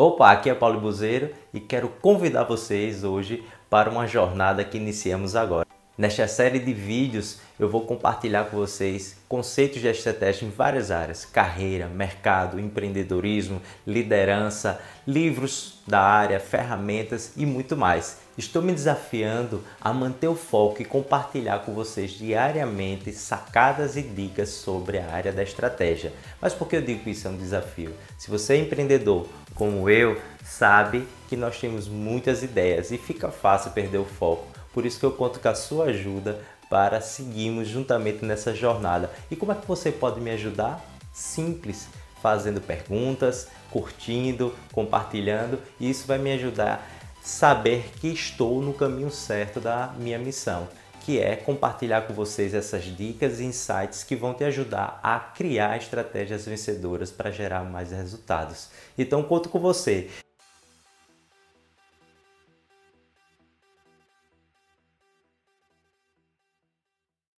Opa, aqui é Paulo Buzeiro e quero convidar vocês hoje para uma jornada que iniciamos agora. Nesta série de vídeos eu vou compartilhar com vocês conceitos de estratégia em várias áreas: carreira, mercado, empreendedorismo, liderança, livros da área, ferramentas e muito mais. Estou me desafiando a manter o foco e compartilhar com vocês diariamente sacadas e dicas sobre a área da estratégia. Mas por que eu digo que isso é um desafio? Se você é empreendedor como eu, sabe que nós temos muitas ideias e fica fácil perder o foco por isso que eu conto com a sua ajuda para seguirmos juntamente nessa jornada. E como é que você pode me ajudar? Simples, fazendo perguntas, curtindo, compartilhando, e isso vai me ajudar a saber que estou no caminho certo da minha missão, que é compartilhar com vocês essas dicas e insights que vão te ajudar a criar estratégias vencedoras para gerar mais resultados. Então conto com você.